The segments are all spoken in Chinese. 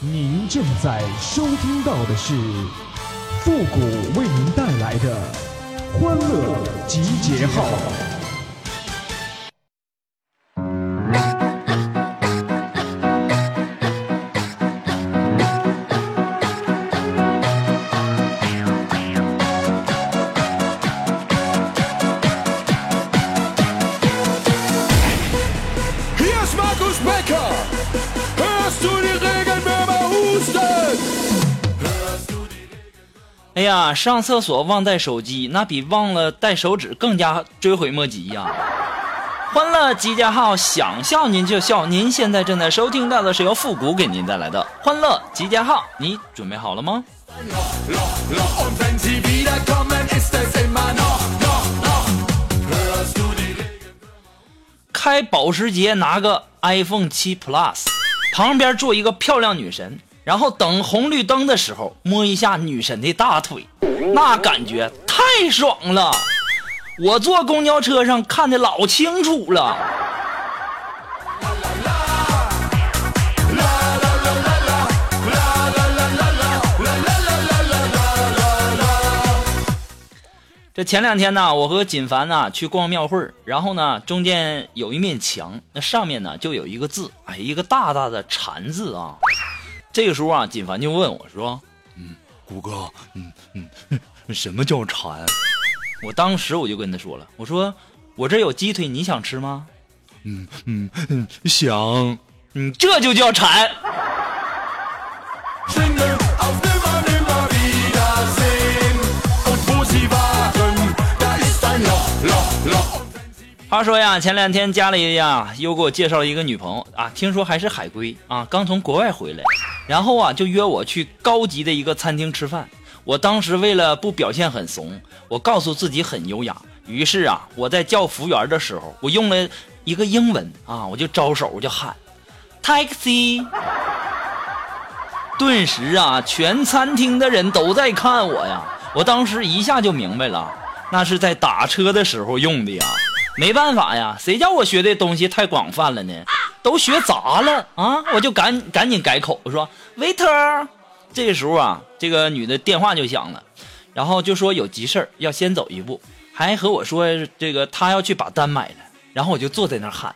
您正在收听到的是复古为您带来的欢乐集结号。哎呀，上厕所忘带手机，那比忘了带手指更加追悔莫及呀！欢乐集结号，想笑您就笑。您现在正在收听到的是由复古给您带来的欢乐集结号，你准备好了吗？开保时捷拿个 iPhone 七 Plus，旁边坐一个漂亮女神。然后等红绿灯的时候，摸一下女神的大腿，那感觉太爽了。我坐公交车上看的老清楚了。这前两天呢，我和锦凡呢去逛庙会然后呢，中间有一面墙，那上面呢就有一个字，哎，一个大大的禅字啊。这个时候啊，锦凡就问我说：“嗯，谷哥，嗯嗯，什么叫馋？” 我当时我就跟他说了：“我说我这有鸡腿，你想吃吗？”“嗯嗯嗯，想。”“嗯，这就叫馋。”话说呀，前两天家里呀又给我介绍了一个女朋友啊，听说还是海归啊，刚从国外回来。然后啊，就约我去高级的一个餐厅吃饭。我当时为了不表现很怂，我告诉自己很优雅。于是啊，我在叫服务员的时候，我用了一个英文啊，我就招手，我就喊 “taxi”。顿时啊，全餐厅的人都在看我呀。我当时一下就明白了，那是在打车的时候用的呀。没办法呀，谁叫我学的东西太广泛了呢？都学杂了啊！我就赶赶紧改口，我说 waiter。这个时候啊，这个女的电话就响了，然后就说有急事要先走一步，还和我说这个她要去把单买了。然后我就坐在那儿喊：“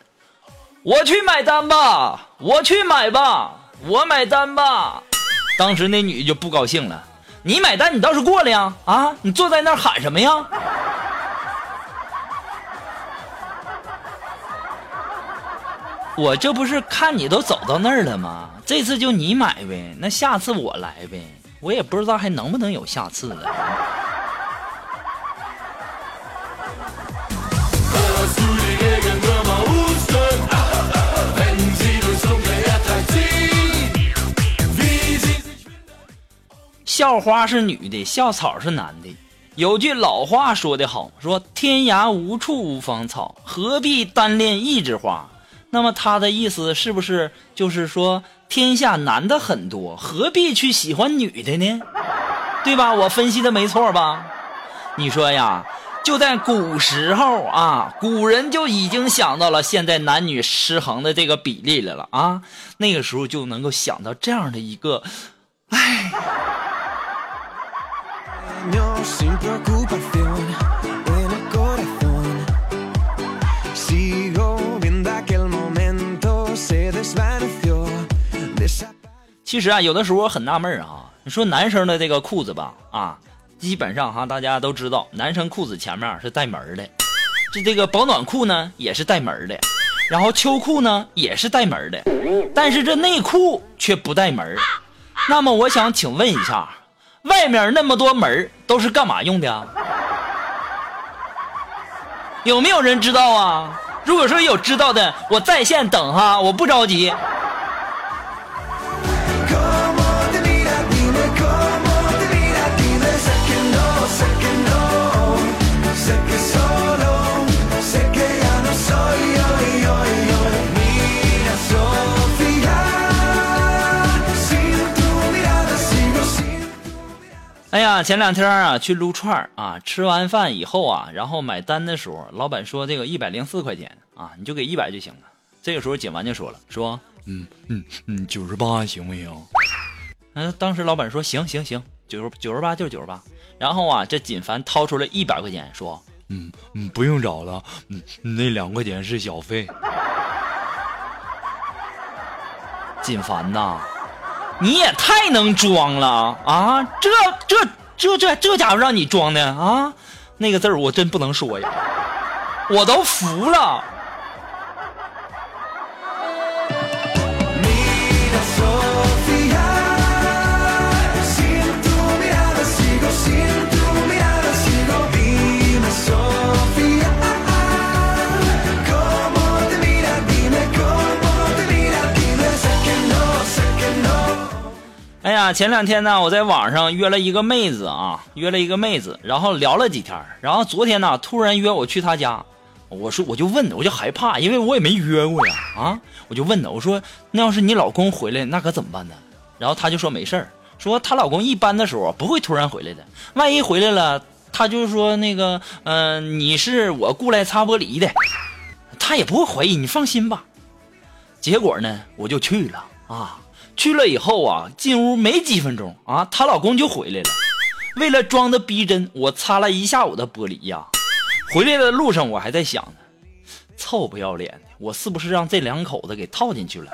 我去买单吧，我去买吧，我买单吧。”当时那女的就不高兴了：“你买单，你倒是过来呀！啊，你坐在那儿喊什么呀？”我这不是看你都走到那儿了吗？这次就你买呗，那下次我来呗。我也不知道还能不能有下次了。校花是女的，校草是男的。有句老话说得好，说天涯无处无芳草，何必单恋一枝花。那么他的意思是不是就是说天下男的很多，何必去喜欢女的呢？对吧？我分析的没错吧？你说呀，就在古时候啊，古人就已经想到了现在男女失衡的这个比例来了啊，那个时候就能够想到这样的一个，唉。其实啊，有的时候我很纳闷啊。你说男生的这个裤子吧，啊，基本上哈，大家都知道，男生裤子前面是带门的，这这个保暖裤呢也是带门的，然后秋裤呢也是带门的，但是这内裤却不带门。那么我想请问一下，外面那么多门都是干嘛用的？有没有人知道啊？如果说有知道的，我在线等哈，我不着急。前两天啊去撸串啊，吃完饭以后啊，然后买单的时候，老板说这个一百零四块钱啊，你就给一百就行了。这个时候锦完就说了，说嗯嗯嗯，九十八行不行？嗯，当时老板说行行行，九十九十八就是九十八。然后啊，这锦凡掏出了一百块钱，说嗯嗯，不用找了，嗯，那两块钱是小费。锦凡呐，你也太能装了啊！这这这这这家伙让你装的啊！那个字儿我真不能说呀，我都服了。前两天呢，我在网上约了一个妹子啊，约了一个妹子，然后聊了几天，然后昨天呢，突然约我去她家，我说我就问，我就害怕，因为我也没约过呀，啊，我就问她，我说那要是你老公回来，那可怎么办呢？然后她就说没事儿，说她老公一般的时候不会突然回来的，万一回来了，她就说那个，嗯、你是我雇来擦玻璃的，她也不会怀疑，你放心吧。结果呢，我就去了啊。去了以后啊，进屋没几分钟啊，她老公就回来了。为了装的逼真，我擦了一下午的玻璃呀。回来的路上，我还在想呢，臭不要脸的，我是不是让这两口子给套进去了？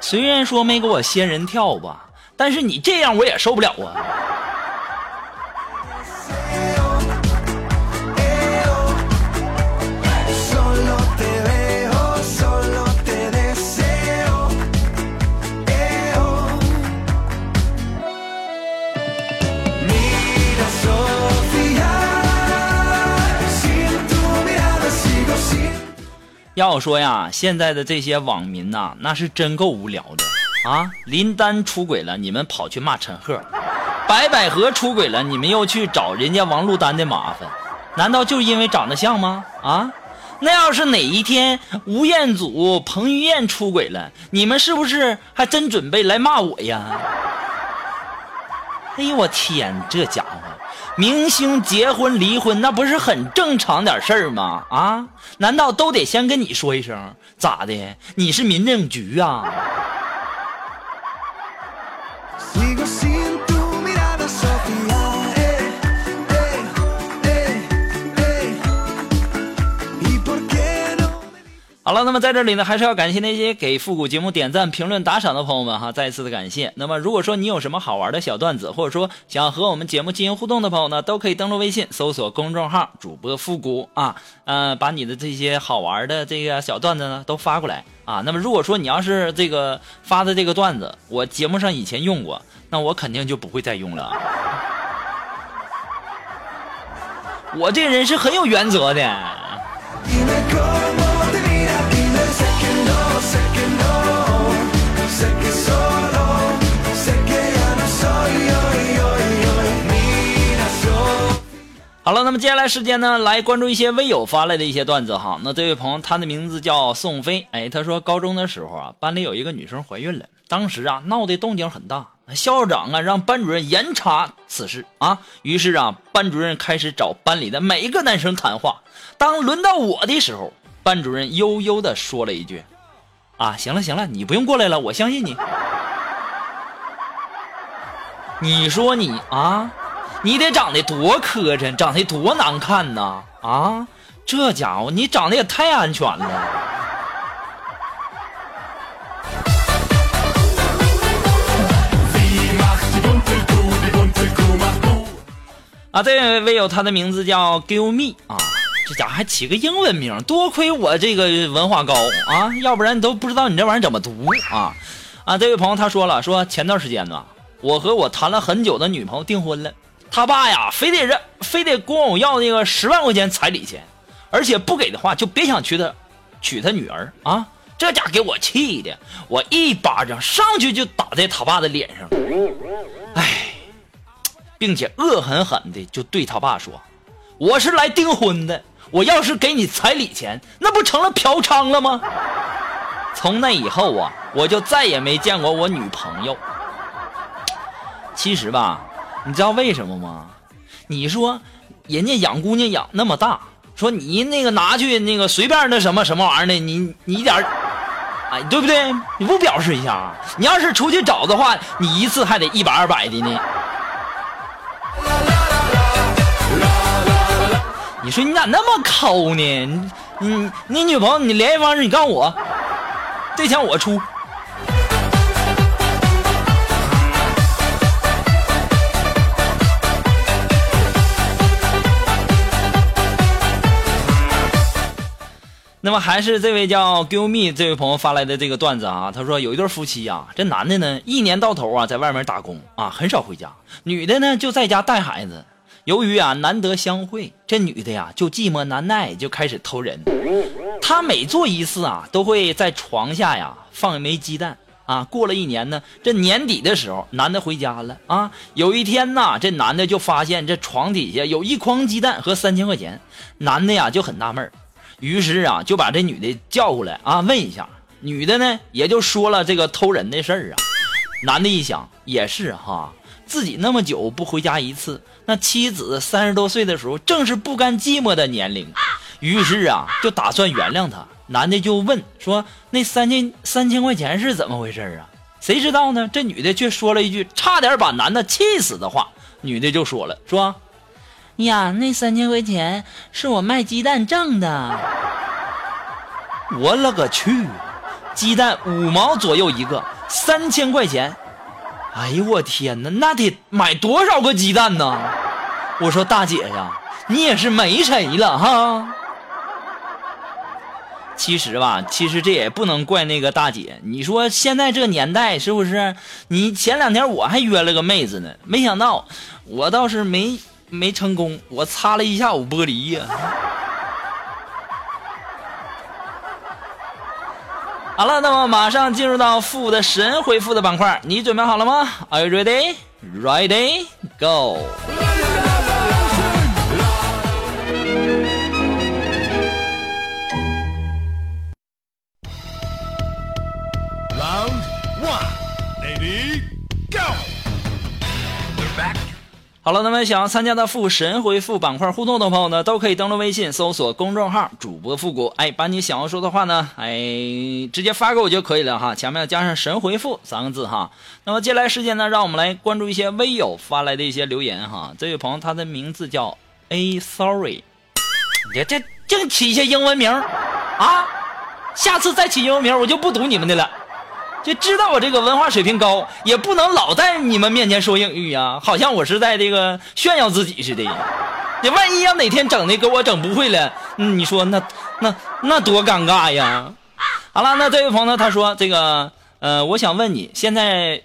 虽然说没给我仙人跳吧，但是你这样我也受不了啊。要我说呀，现在的这些网民呐、那是真够无聊的啊！林丹出轨了，你们跑去骂陈赫；白百合出轨了，你们又去找人家王珞丹的麻烦，难道就因为长得像吗？啊？那要是哪一天吴彦祖、彭于晏出轨了，你们是不是还真准备来骂我呀？哎呦我天，这家伙，明星结婚离婚那不是很正常点事儿吗？啊，难道都得先跟你说一声？咋的？你是民政局啊？好了，那么在这里呢，还是要感谢那些给复古节目点赞、评论、打赏的朋友们哈，再一次的感谢。那么如果说你有什么好玩的小段子，或者说想和我们节目进行互动的朋友呢，都可以登录微信搜索公众号“主播复古”啊，呃，把你的这些好玩的这个小段子呢都发过来啊。那么如果说你要是这个发的这个段子，我节目上以前用过，那我肯定就不会再用了。我这人是很有原则的。接下来时间呢，来关注一些微友发来的一些段子哈。那这位朋友，他的名字叫宋飞，哎，他说高中的时候啊，班里有一个女生怀孕了，当时啊闹得动静很大，校长啊让班主任严查此事啊。于是啊，班主任开始找班里的每一个男生谈话。当轮到我的时候，班主任悠悠的说了一句：“啊，行了行了，你不用过来了，我相信你。”你说你啊，你得长得多磕碜，长得多难看呐！啊，这家伙你长得也太安全了。啊，这位微友他的名字叫 Give Me 啊，这家伙还起个英文名，多亏我这个文化高啊，要不然都不知道你这玩意儿怎么读啊。啊，这位朋友他说了，说前段时间呢，我和我谈了很久的女朋友订婚了，他爸呀非得让非得管我要那个十万块钱彩礼钱，而且不给的话就别想娶她娶他女儿啊。这家给我气的，我一巴掌上去就打在他爸的脸上，哎，并且恶狠狠的就对他爸说：“我是来订婚的，我要是给你彩礼钱，那不成了嫖娼了吗？”从那以后啊，我就再也没见过我女朋友。其实吧，你知道为什么吗？你说人家养姑娘养那么大，说你那个拿去那个随便那什么什么玩意儿的，你你一点儿，哎，对不对？你不表示一下啊？你要是出去找的话，你一次还得一百二百的呢。你说你咋那么抠呢？你你你女朋友你联系方式你告诉我，这钱我出。那么还是这位叫 Give Me 这位朋友发来的这个段子啊，他说有一对夫妻啊，这男的呢一年到头啊在外面打工啊，很少回家，女的呢就在家带孩子。由于啊难得相会，这女的呀就寂寞难耐，就开始偷人。她每做一次啊，都会在床下呀放一枚鸡蛋啊。过了一年呢，这年底的时候，男的回家了啊。有一天呐，这男的就发现这床底下有一筐鸡蛋和三千块钱，男的呀就很纳闷儿于是啊，就把这女的叫过来啊，问一下。女的呢，也就说了这个偷人的事儿啊。男的一想，也是哈，自己那么久不回家一次，那妻子三十多岁的时候，正是不甘寂寞的年龄。于是啊，就打算原谅他。男的就问说：“那三千三千块钱是怎么回事啊？”谁知道呢？这女的却说了一句差点把男的气死的话。女的就说了：“说。”呀，那三千块钱是我卖鸡蛋挣的。我勒个去！鸡蛋五毛左右一个，三千块钱！哎呦我天哪，那得买多少个鸡蛋呢？我说大姐呀，你也是没谁了哈。其实吧，其实这也不能怪那个大姐。你说现在这年代是不是？你前两天我还约了个妹子呢，没想到我倒是没。没成功，我擦了一下午玻璃呀。好了，那么马上进入到负的神回复的板块，你准备好了吗？Are you ready? Ready? Go! 好了，那么想要参加的复神回复板块互动的朋友呢，都可以登录微信搜索公众号“主播复古”，哎，把你想要说的话呢，哎，直接发给我就可以了哈，前面要加上“神回复”三个字哈。那么接下来时间呢，让我们来关注一些微友发来的一些留言哈。这位朋友他的名字叫 A Sorry，你这净起一些英文名啊，下次再起英文名我就不读你们的了。就知道我这个文化水平高，也不能老在你们面前说英语呀，好像我是在这个炫耀自己似的。你万一要哪天整的给我整不会了，你说那那那多尴尬呀！好了，那这位朋友他说这个呃，我想问你现在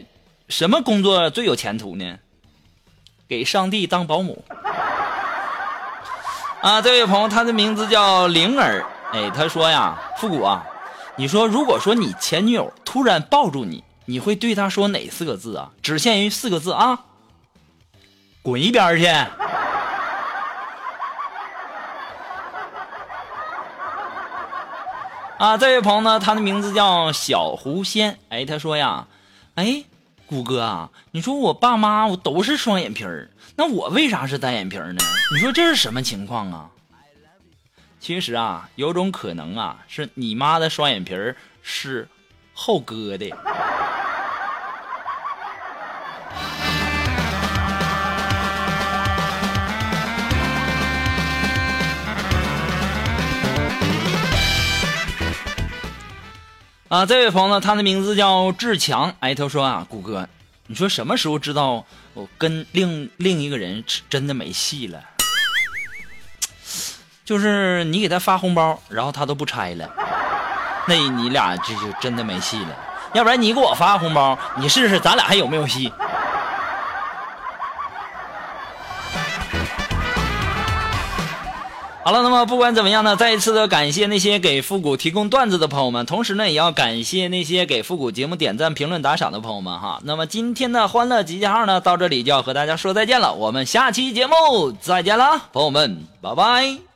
什么工作最有前途呢？给上帝当保姆。啊，这位朋友他的名字叫灵儿，哎，他说呀，复古啊。你说，如果说你前女友突然抱住你，你会对她说哪四个字啊？只限于四个字啊！滚一边去！啊，这位朋友呢，他的名字叫小狐仙。哎，他说呀，哎，谷哥啊，你说我爸妈我都是双眼皮儿，那我为啥是单眼皮呢？你说这是什么情况啊？其实啊，有种可能啊，是你妈的双眼皮儿是后割的。啊，这位朋友，他的名字叫志强。哎，他说啊，谷哥，你说什么时候知道我跟另另一个人真的没戏了？就是你给他发红包，然后他都不拆了，那你俩这就真的没戏了。要不然你给我发红包，你试试咱俩还有没有戏？好了，那么不管怎么样呢，再一次的感谢那些给复古提供段子的朋友们，同时呢，也要感谢那些给复古节目点赞、评论、打赏的朋友们哈。那么今天的欢乐集结号呢，到这里就要和大家说再见了，我们下期节目再见了，朋友们，拜拜。